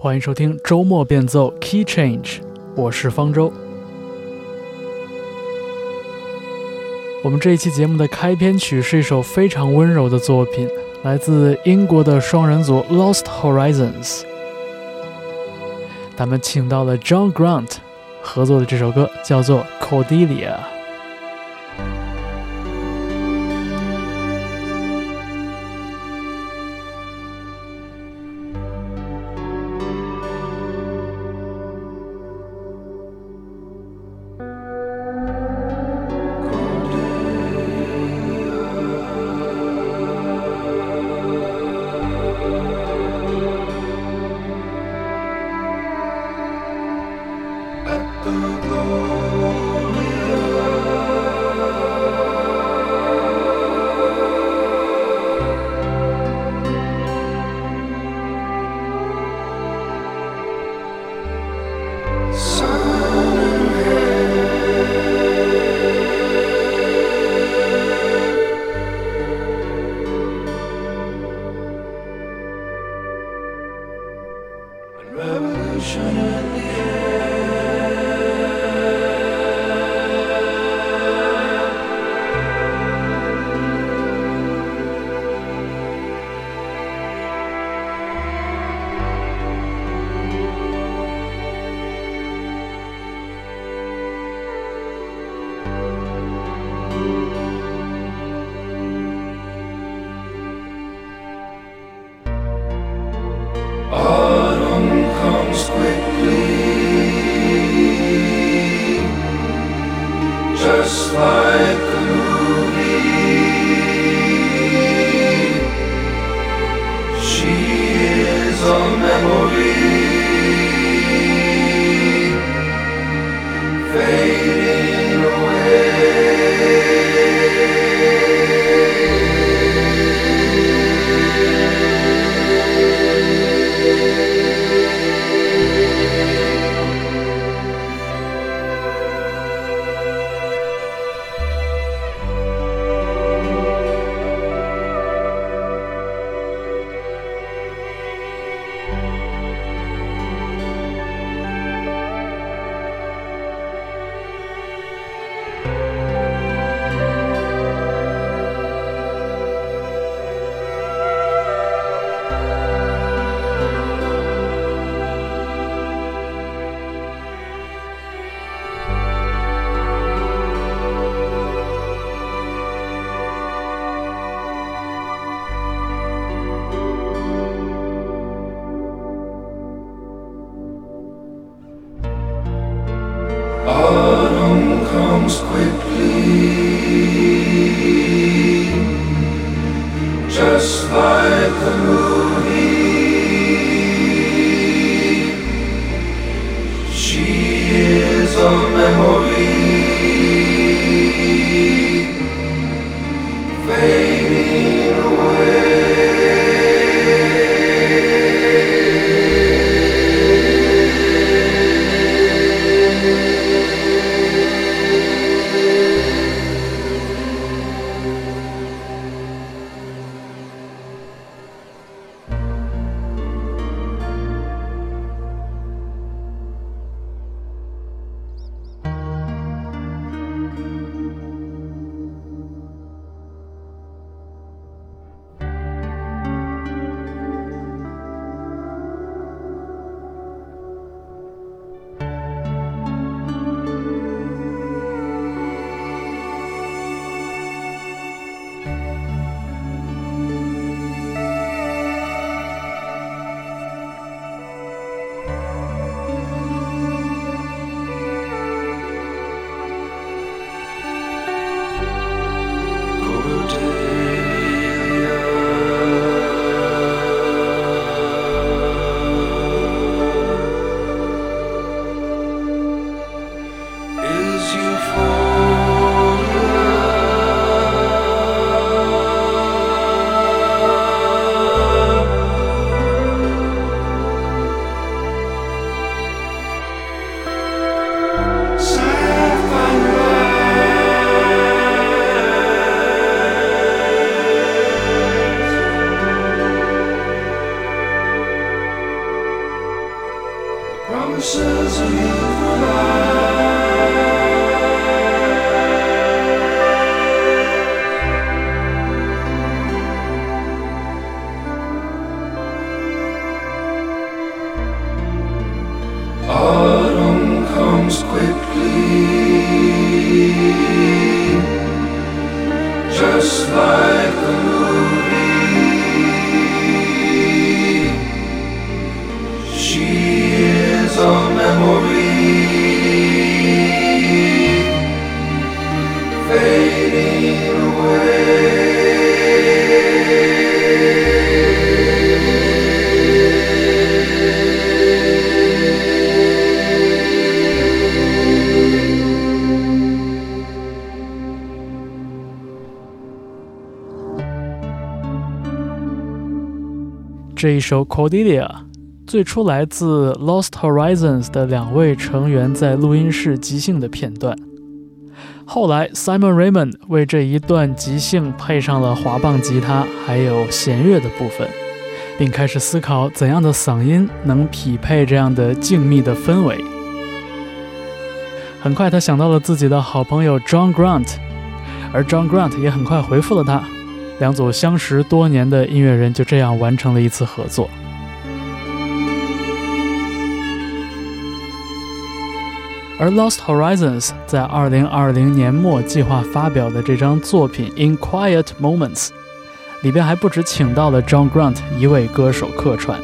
欢迎收听周末变奏 Key Change，我是方舟。我们这一期节目的开篇曲是一首非常温柔的作品，来自英国的双人组 Lost Horizons。他们请到了 John Grant 合作的这首歌叫做 Cordelia。praise. 首《Cordelia》最初来自 Lost Horizons 的两位成员在录音室即兴的片段。后来，Simon Raymond 为这一段即兴配上了滑棒吉他，还有弦乐的部分，并开始思考怎样的嗓音能匹配这样的静谧的氛围。很快，他想到了自己的好朋友 John Grant，而 John Grant 也很快回复了他。两组相识多年的音乐人就这样完成了一次合作。而 Lost Horizons 在2020年末计划发表的这张作品《In Quiet Moments》里边还不止请到了 John Grant 一位歌手客串，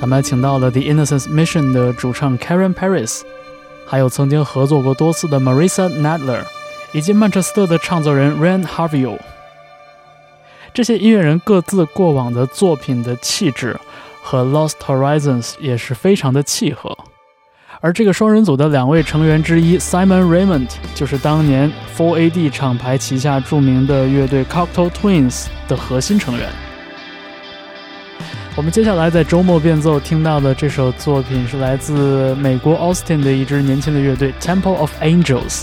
他们还请到了 The Innocence Mission 的主唱 Karen Paris，还有曾经合作过多次的 Marissa Nadler，以及曼彻斯特的唱作人 Ran Harvio。这些音乐人各自过往的作品的气质和 Lost Horizons 也是非常的契合，而这个双人组的两位成员之一 Simon Raymond 就是当年 Four AD 厂牌旗下著名的乐队 Cocktail Twins 的核心成员。我们接下来在周末变奏听到的这首作品是来自美国 Austin 的一支年轻的乐队 Temple of Angels，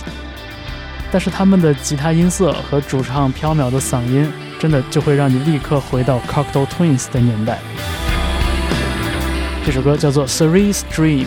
但是他们的吉他音色和主唱飘渺的嗓音。真的就会让你立刻回到 Cocktail Twins 的年代。这首歌叫做《Cerise Dream》。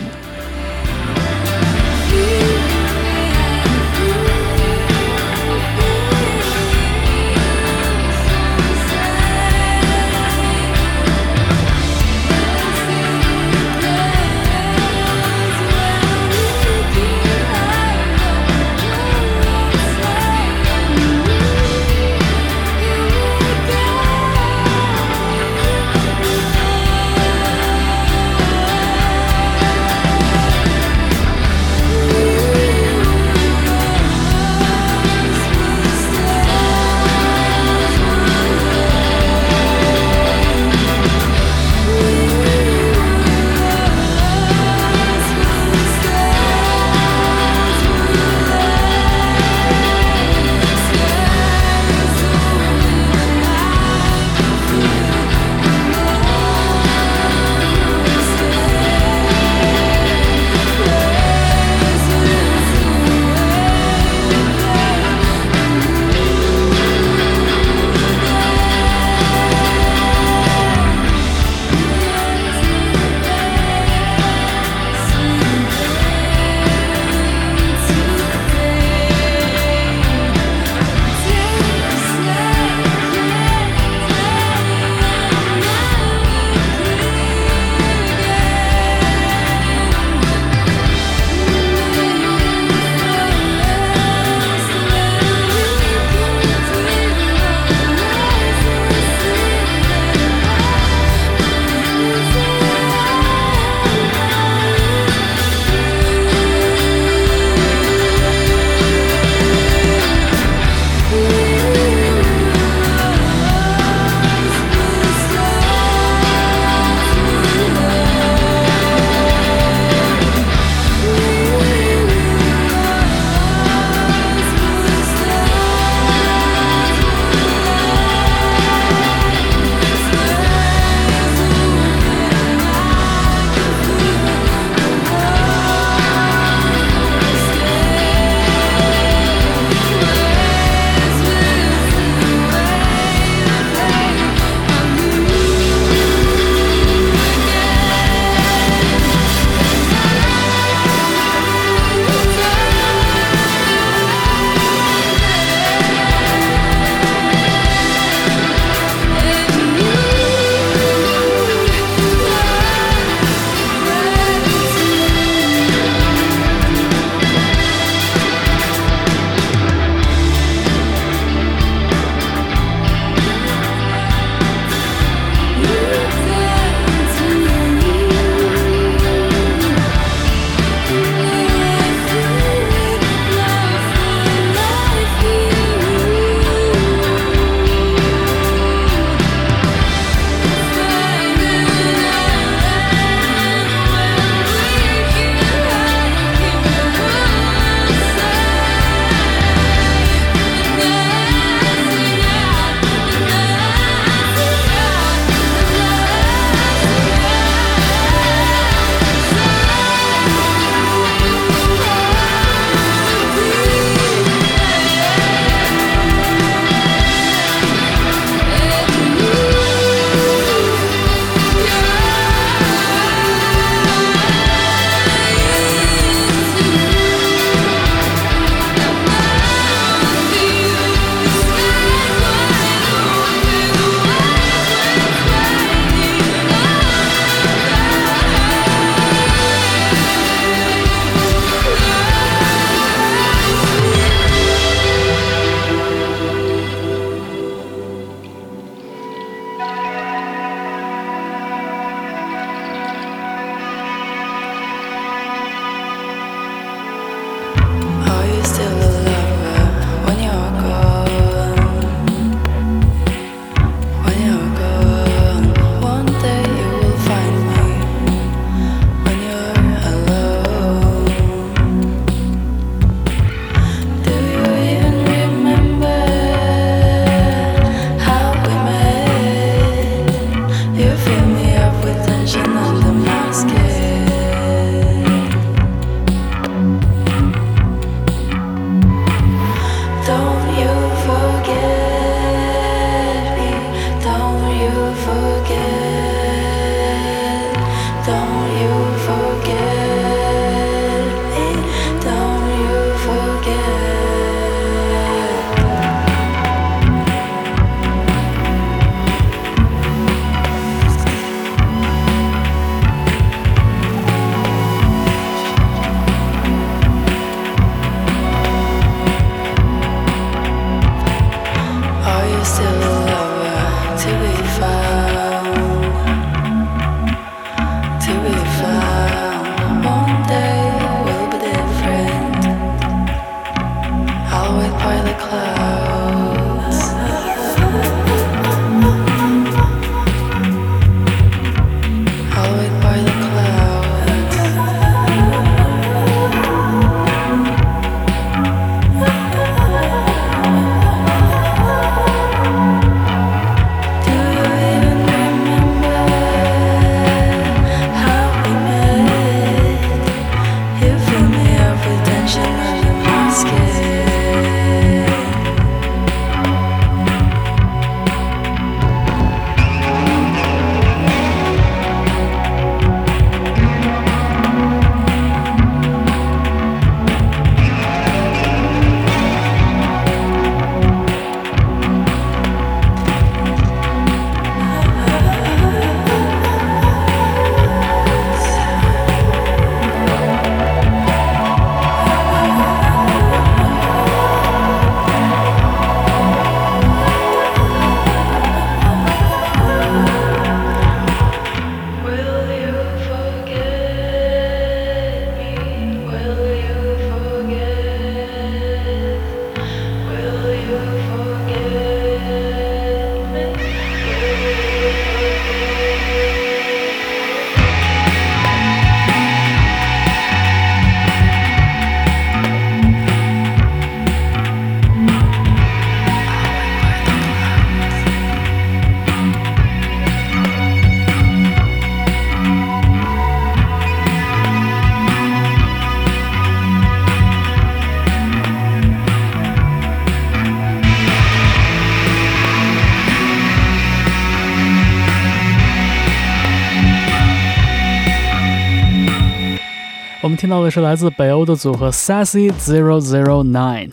我们听到的是来自北欧的组合 Sassy Zero Zero Nine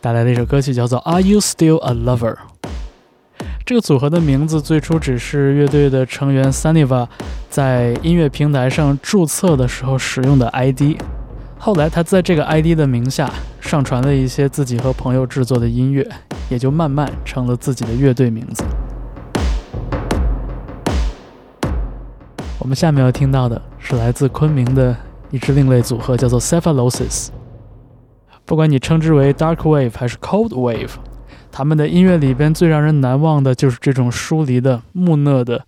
带来的一首歌曲，叫做《Are You Still a Lover》。这个组合的名字最初只是乐队的成员 Sunniva 在音乐平台上注册的时候使用的 ID，后来他在这个 ID 的名下上传了一些自己和朋友制作的音乐，也就慢慢成了自己的乐队名字。我们下面要听到的是来自昆明的一支另类组合，叫做 Cephalosis。不管你称之为 Dark Wave 还是 Cold Wave，他们的音乐里边最让人难忘的就是这种疏离的、木讷的，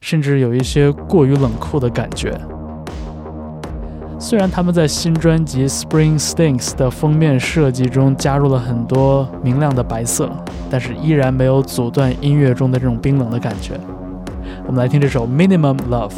甚至有一些过于冷酷的感觉。虽然他们在新专辑《Spring Stinks》的封面设计中加入了很多明亮的白色，但是依然没有阻断音乐中的这种冰冷的感觉。我们来听这首《Minimum Love》。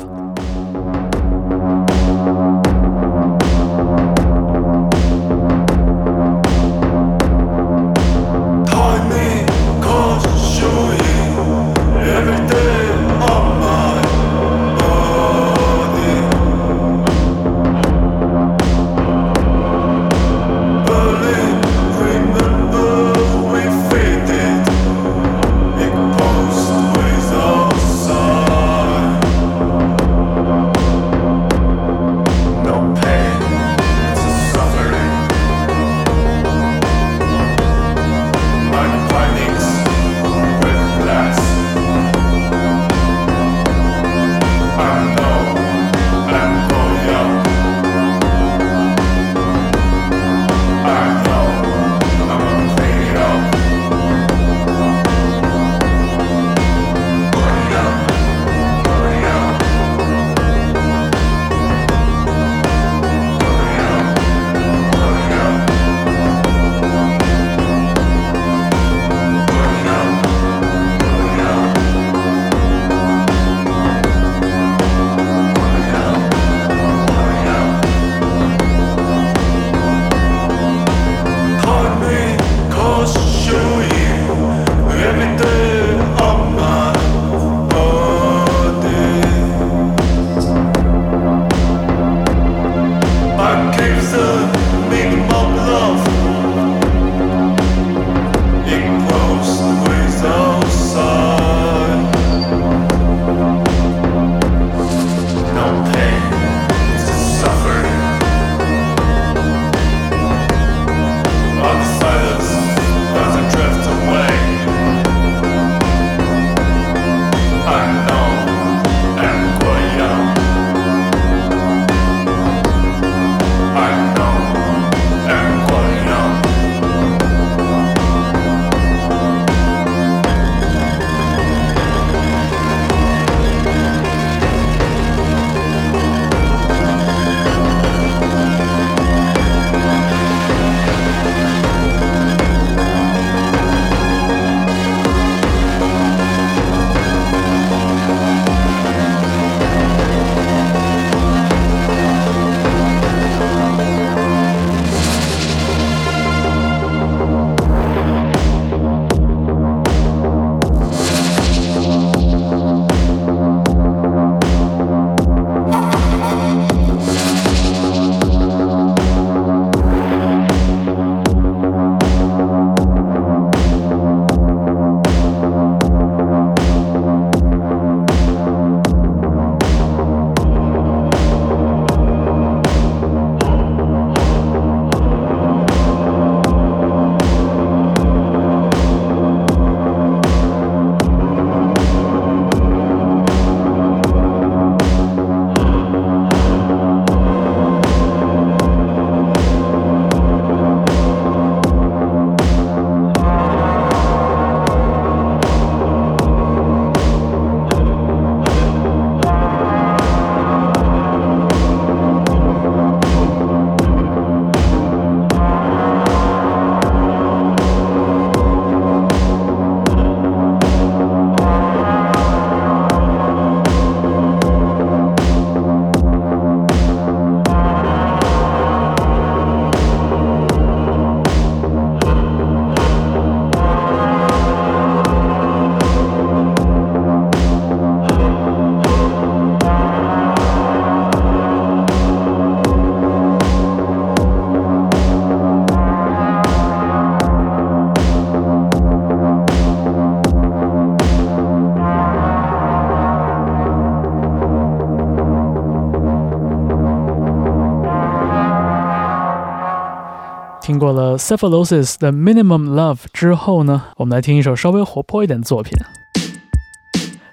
听过了 Cephalosis 的 Minimum Love 之后呢，我们来听一首稍微活泼一点的作品。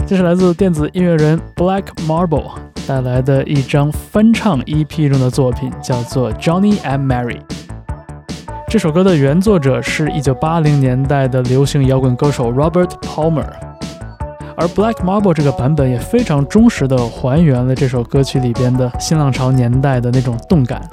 这是来自电子音乐人 Black Marble 带来的一张翻唱 EP 中的作品，叫做 Johnny and Mary。这首歌的原作者是一九八零年代的流行摇滚歌手 Robert Palmer，而 Black Marble 这个版本也非常忠实的还原了这首歌曲里边的新浪潮年代的那种动感。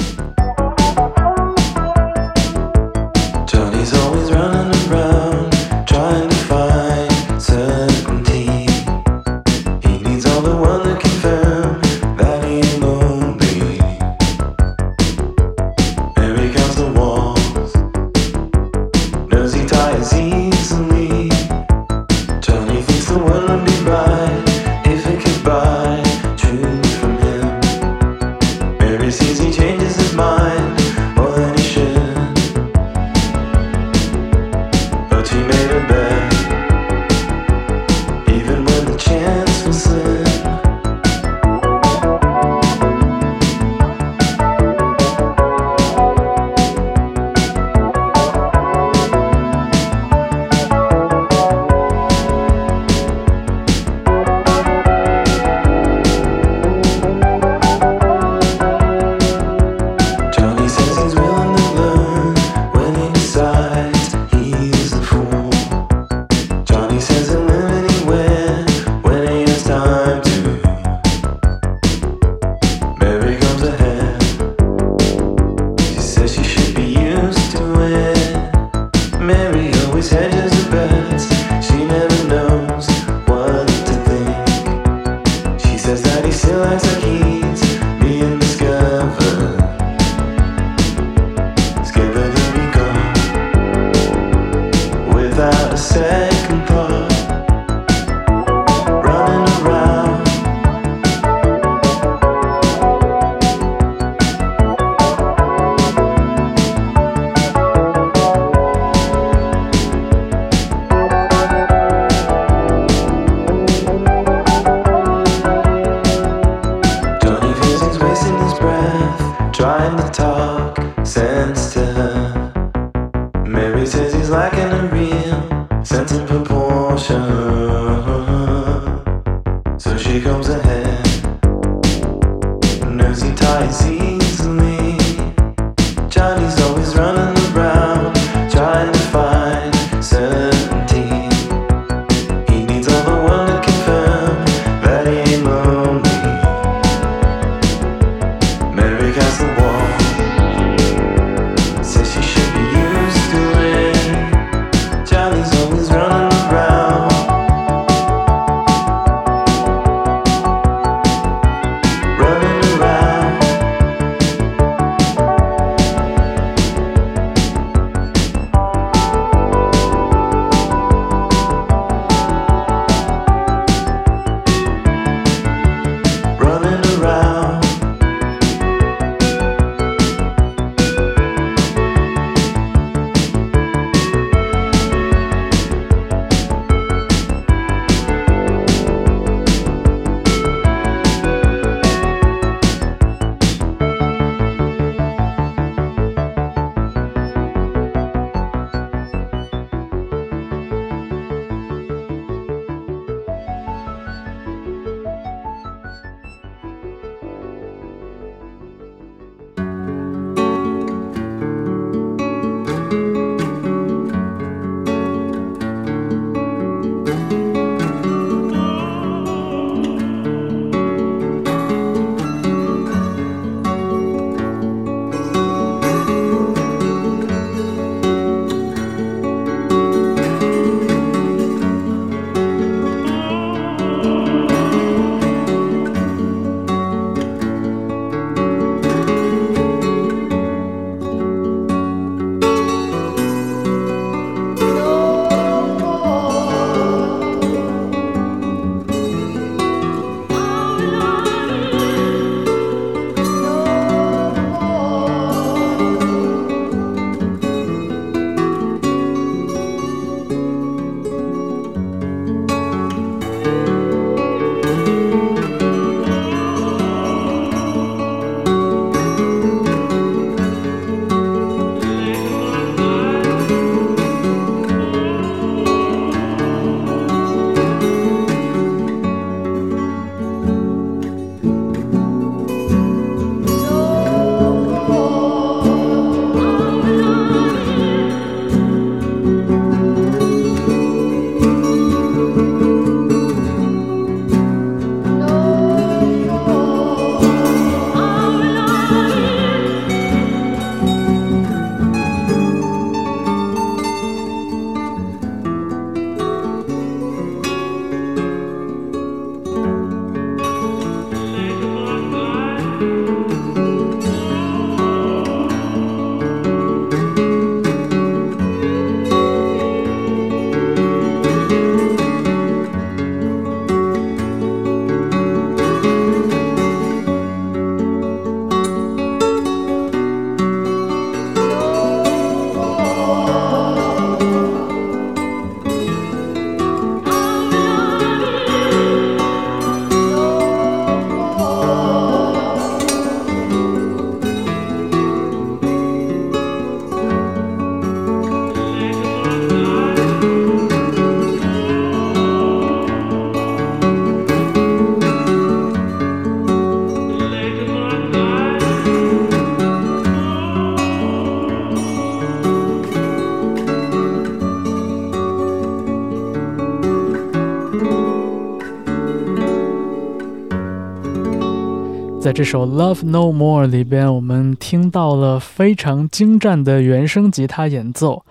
这首《Love No More》里边，我们听到了非常精湛的原声吉他演奏，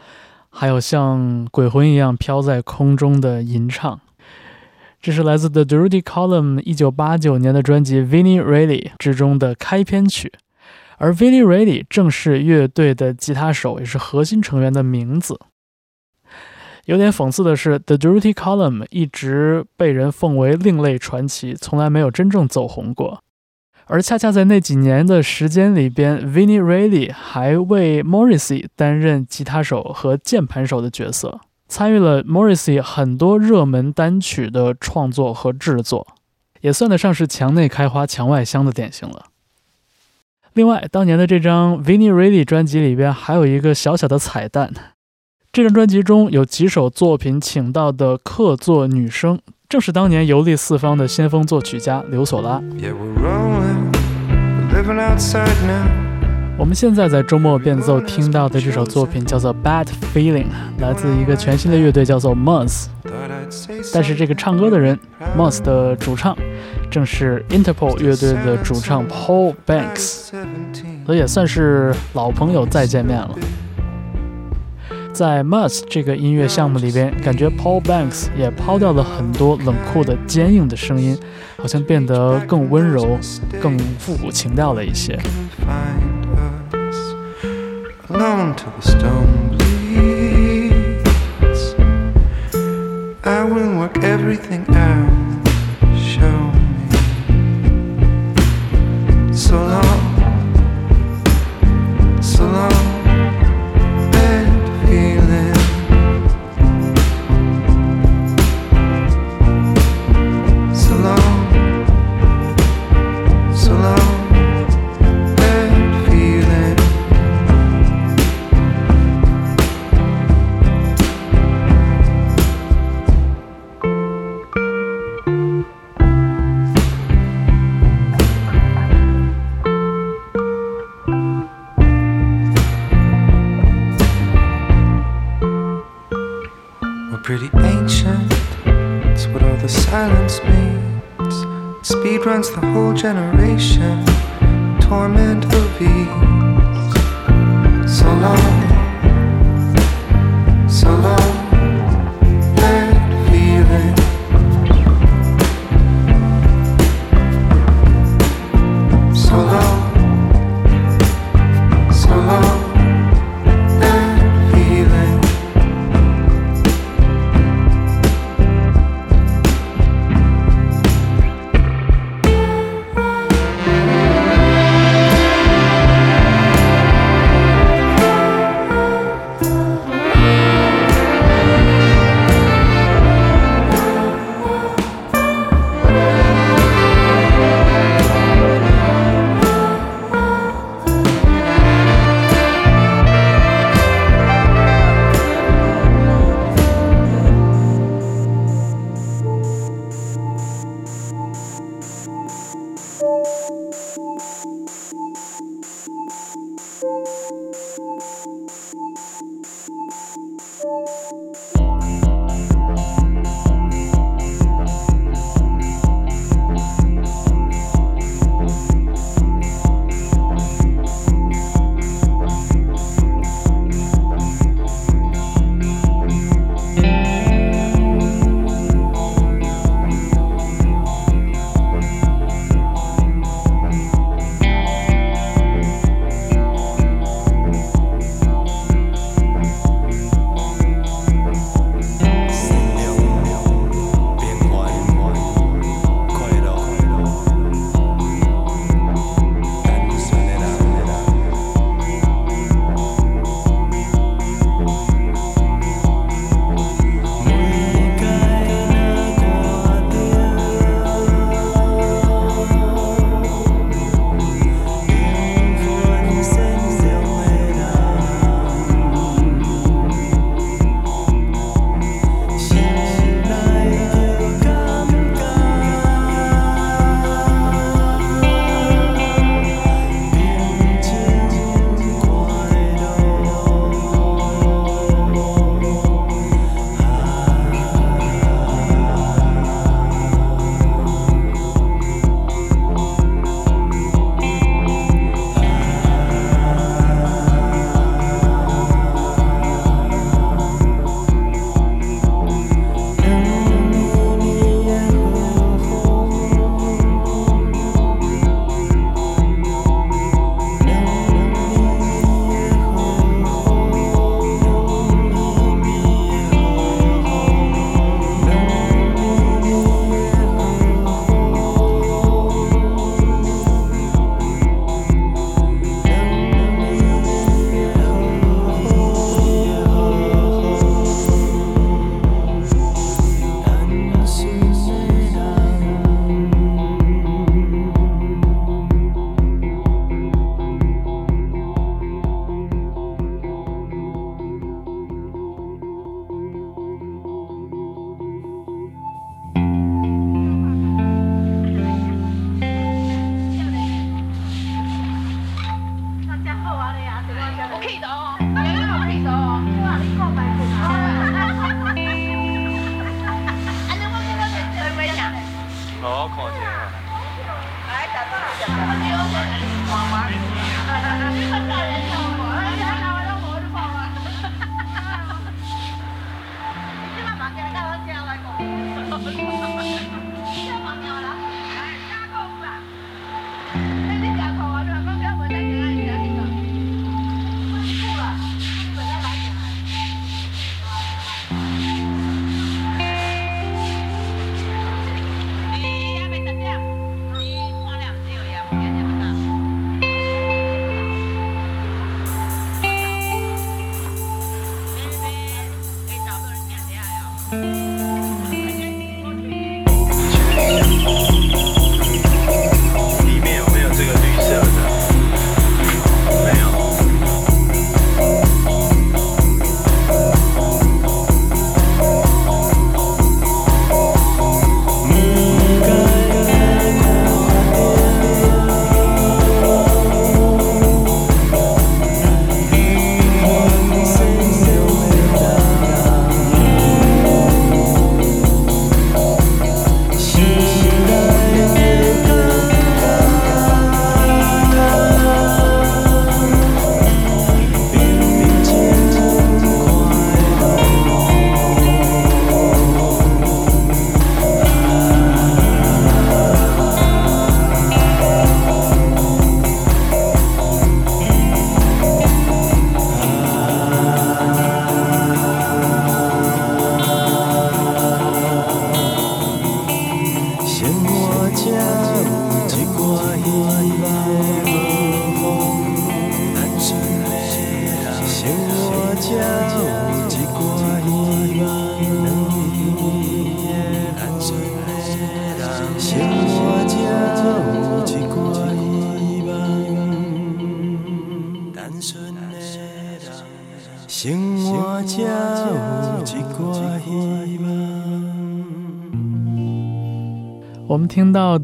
还有像鬼魂一样飘在空中的吟唱。这是来自 The Dirty Column 一九八九年的专辑《Vinnie Reilly》之中的开篇曲，而 Vinnie Reilly 正是乐队的吉他手，也是核心成员的名字。有点讽刺的是，The Dirty Column 一直被人奉为另类传奇，从来没有真正走红过。而恰恰在那几年的时间里边，Vinnie Reilly 还为 Morrissey 担任吉他手和键盘手的角色，参与了 Morrissey 很多热门单曲的创作和制作，也算得上是墙内开花墙外香的典型了。另外，当年的这张 Vinnie Reilly 专辑里边还有一个小小的彩蛋，这张专辑中有几首作品请到的客座女声。正是当年游历四方的先锋作曲家刘索拉。我们现在在周末变奏听到的这首作品叫做《Bad Feeling》，来自一个全新的乐队叫做 m o s s 但是这个唱歌的人 m o s s 的主唱，正是 Interpol 乐队的主唱 Paul Banks，所以也算是老朋友再见面了。在 Muzz 这个音乐项目里边，感觉 Paul Banks 也抛掉了很多冷酷的、坚硬的声音，好像变得更温柔、更复古情调了一些。Find us the whole generation. Torment of ease.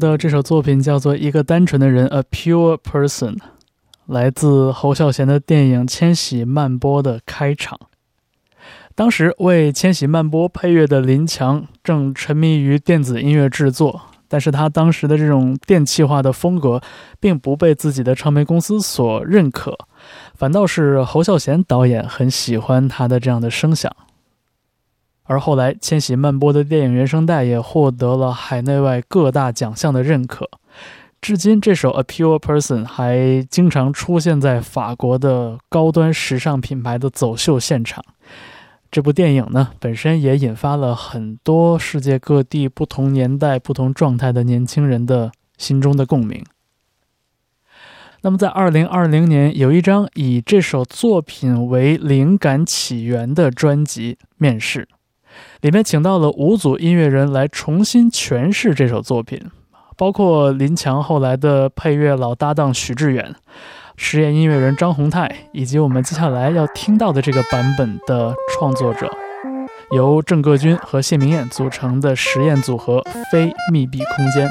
的这首作品叫做《一个单纯的人》（A Pure Person），来自侯孝贤的电影《千禧曼波》的开场。当时为《千禧曼波》配乐的林强正沉迷于电子音乐制作，但是他当时的这种电气化的风格并不被自己的唱片公司所认可，反倒是侯孝贤导演很喜欢他的这样的声响。而后来，《千禧曼波》的电影原声带也获得了海内外各大奖项的认可。至今，这首《A Pure Person》还经常出现在法国的高端时尚品牌的走秀现场。这部电影呢，本身也引发了很多世界各地不同年代、不同状态的年轻人的心中的共鸣。那么，在二零二零年，有一张以这首作品为灵感起源的专辑面世。里面请到了五组音乐人来重新诠释这首作品，包括林强后来的配乐老搭档许志远、实验音乐人张宏泰，以及我们接下来要听到的这个版本的创作者，由郑各军和谢明燕组成的实验组合“非密闭空间”。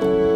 Bye.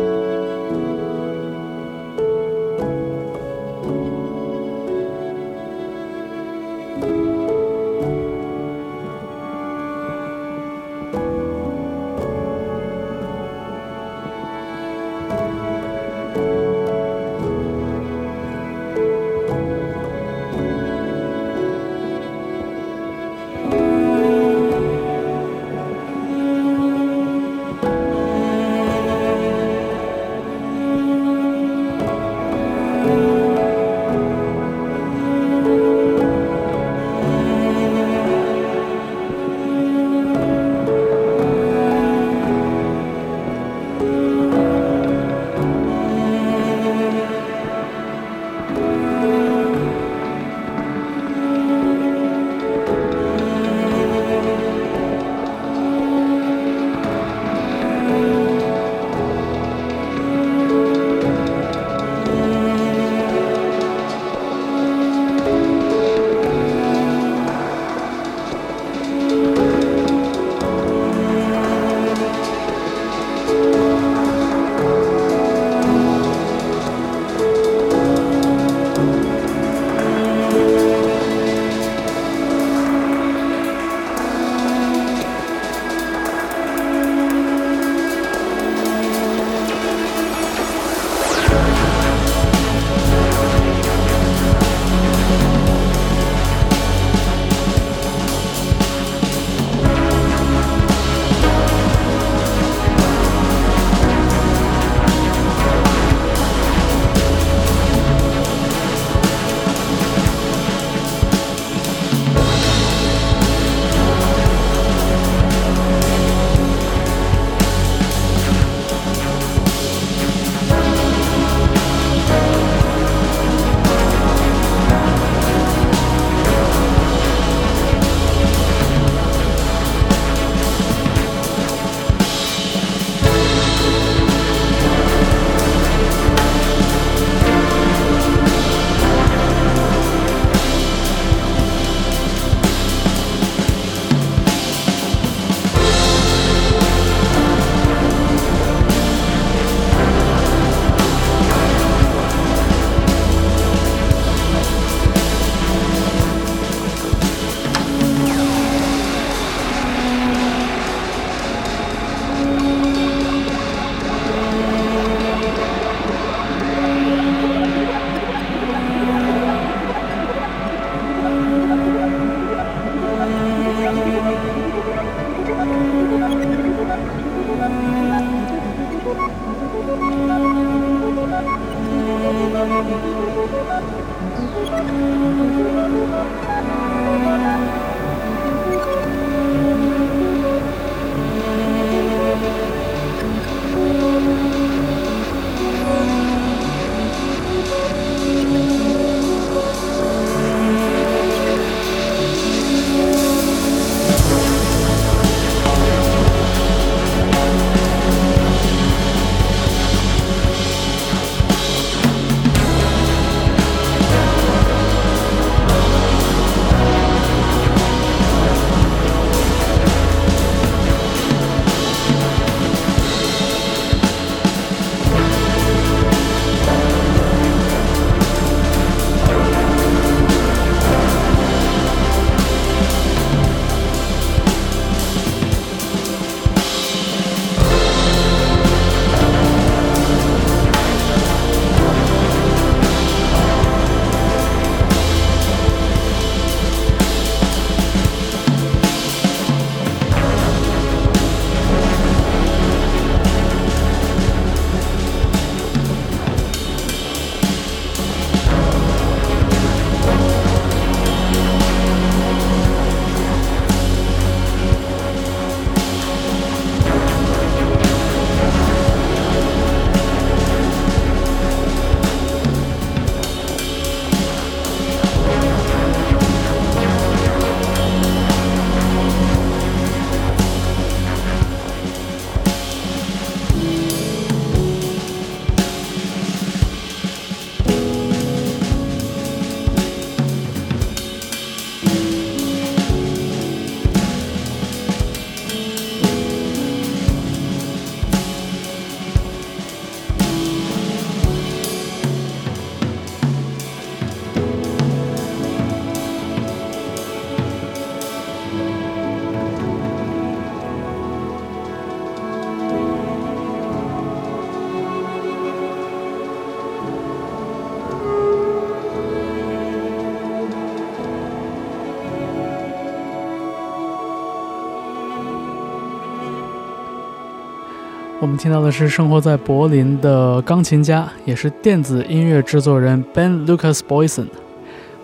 我们听到的是生活在柏林的钢琴家，也是电子音乐制作人 Ben Lucas Boyson，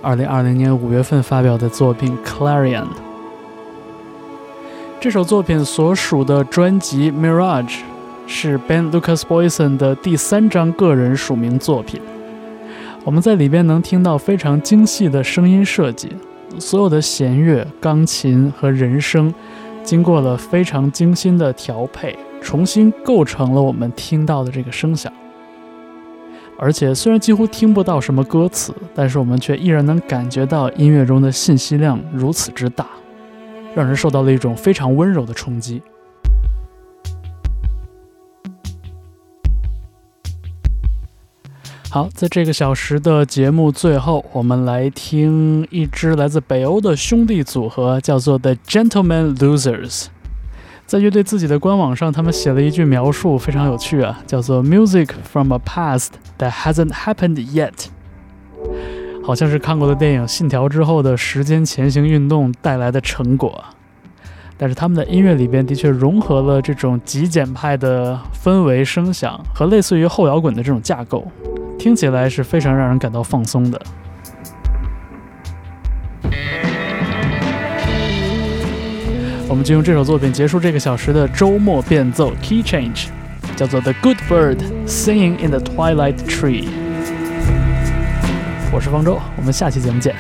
二零二零年五月份发表的作品《Clarion》。这首作品所属的专辑《Mirage》是 Ben Lucas Boyson 的第三张个人署名作品。我们在里边能听到非常精细的声音设计，所有的弦乐、钢琴和人声经过了非常精心的调配，重新构成了我们听到的这个声响。而且虽然几乎听不到什么歌词，但是我们却依然能感觉到音乐中的信息量如此之大，让人受到了一种非常温柔的冲击。好，在这个小时的节目最后，我们来听一支来自北欧的兄弟组合，叫做 The Gentlemen Losers。在乐队自己的官网上，他们写了一句描述，非常有趣啊，叫做 “Music from a past that hasn't happened yet”，好像是看过的电影《信条》之后的时间前行运动带来的成果。但是他们的音乐里边的确融合了这种极简派的氛围声响和类似于后摇滚的这种架构。听起来是非常让人感到放松的。我们就用这首作品结束这个小时的周末变奏 Key Change，叫做 The Good Bird Singing in the Twilight Tree。我是方舟，我们下期节目见。